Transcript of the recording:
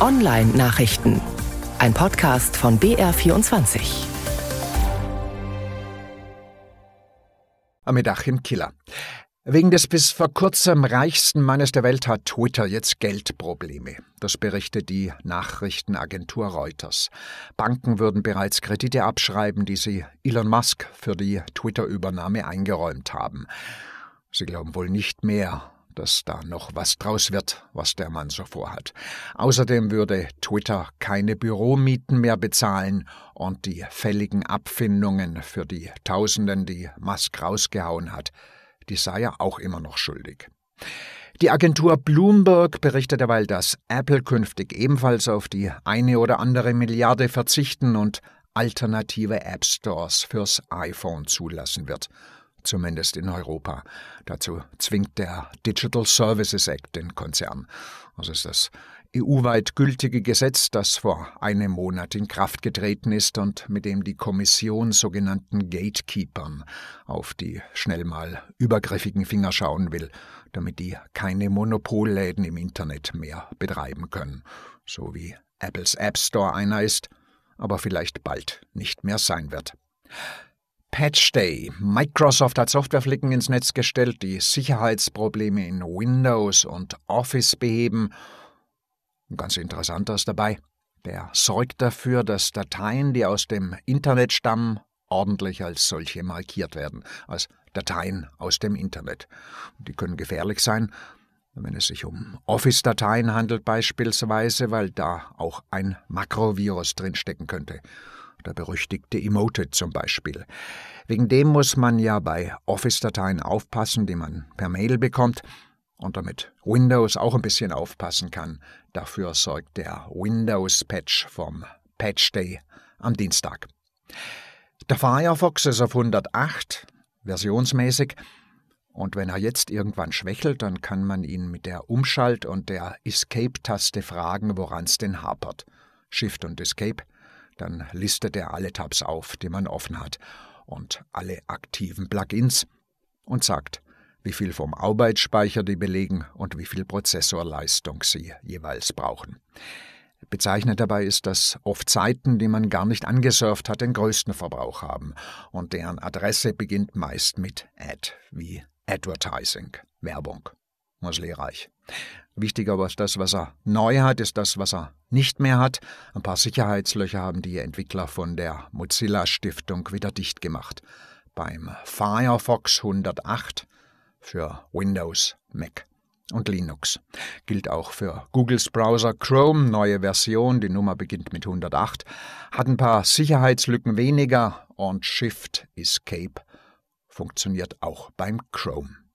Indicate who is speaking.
Speaker 1: Online-Nachrichten. Ein Podcast von BR24.
Speaker 2: Mit Achim Killer. Wegen des bis vor kurzem reichsten Mannes der Welt hat Twitter jetzt Geldprobleme. Das berichtet die Nachrichtenagentur Reuters. Banken würden bereits Kredite abschreiben, die sie Elon Musk für die Twitter-Übernahme eingeräumt haben. Sie glauben wohl nicht mehr dass da noch was draus wird, was der Mann so vorhat. Außerdem würde Twitter keine Büromieten mehr bezahlen und die fälligen Abfindungen für die Tausenden, die Musk rausgehauen hat, die sei er auch immer noch schuldig. Die Agentur Bloomberg berichtet derweil, dass Apple künftig ebenfalls auf die eine oder andere Milliarde verzichten und alternative App Stores fürs iPhone zulassen wird zumindest in Europa. Dazu zwingt der Digital Services Act den Konzern. Das ist das EU-weit gültige Gesetz, das vor einem Monat in Kraft getreten ist und mit dem die Kommission sogenannten Gatekeepern auf die schnell mal übergriffigen Finger schauen will, damit die keine Monopolläden im Internet mehr betreiben können, so wie Apples App Store einer ist, aber vielleicht bald nicht mehr sein wird. Patch Day. Microsoft hat Softwareflicken ins Netz gestellt, die Sicherheitsprobleme in Windows und Office beheben. Ganz interessant ist dabei. Der sorgt dafür, dass Dateien, die aus dem Internet stammen, ordentlich als solche markiert werden, als Dateien aus dem Internet. Die können gefährlich sein, wenn es sich um Office-Dateien handelt beispielsweise, weil da auch ein Makrovirus drinstecken könnte der berüchtigte Emoted zum Beispiel. Wegen dem muss man ja bei Office-Dateien aufpassen, die man per Mail bekommt, und damit Windows auch ein bisschen aufpassen kann. Dafür sorgt der Windows-Patch vom Patch Day am Dienstag. Der Firefox ist auf 108, versionsmäßig, und wenn er jetzt irgendwann schwächelt, dann kann man ihn mit der Umschalt- und der Escape-Taste fragen, woran es denn hapert. Shift und Escape dann listet er alle Tabs auf, die man offen hat und alle aktiven Plugins und sagt, wie viel vom Arbeitsspeicher die belegen und wie viel Prozessorleistung sie jeweils brauchen. Bezeichnet dabei ist, dass oft Seiten, die man gar nicht angesurft hat, den größten Verbrauch haben und deren Adresse beginnt meist mit Ad wie Advertising, Werbung. Was lehrreich. Wichtiger aber das, was er neu hat, ist das, was er nicht mehr hat. Ein paar Sicherheitslöcher haben die Entwickler von der Mozilla Stiftung wieder dicht gemacht. Beim Firefox 108 für Windows, Mac und Linux. Gilt auch für Googles Browser Chrome, neue Version, die Nummer beginnt mit 108, hat ein paar Sicherheitslücken weniger und Shift Escape funktioniert auch beim Chrome.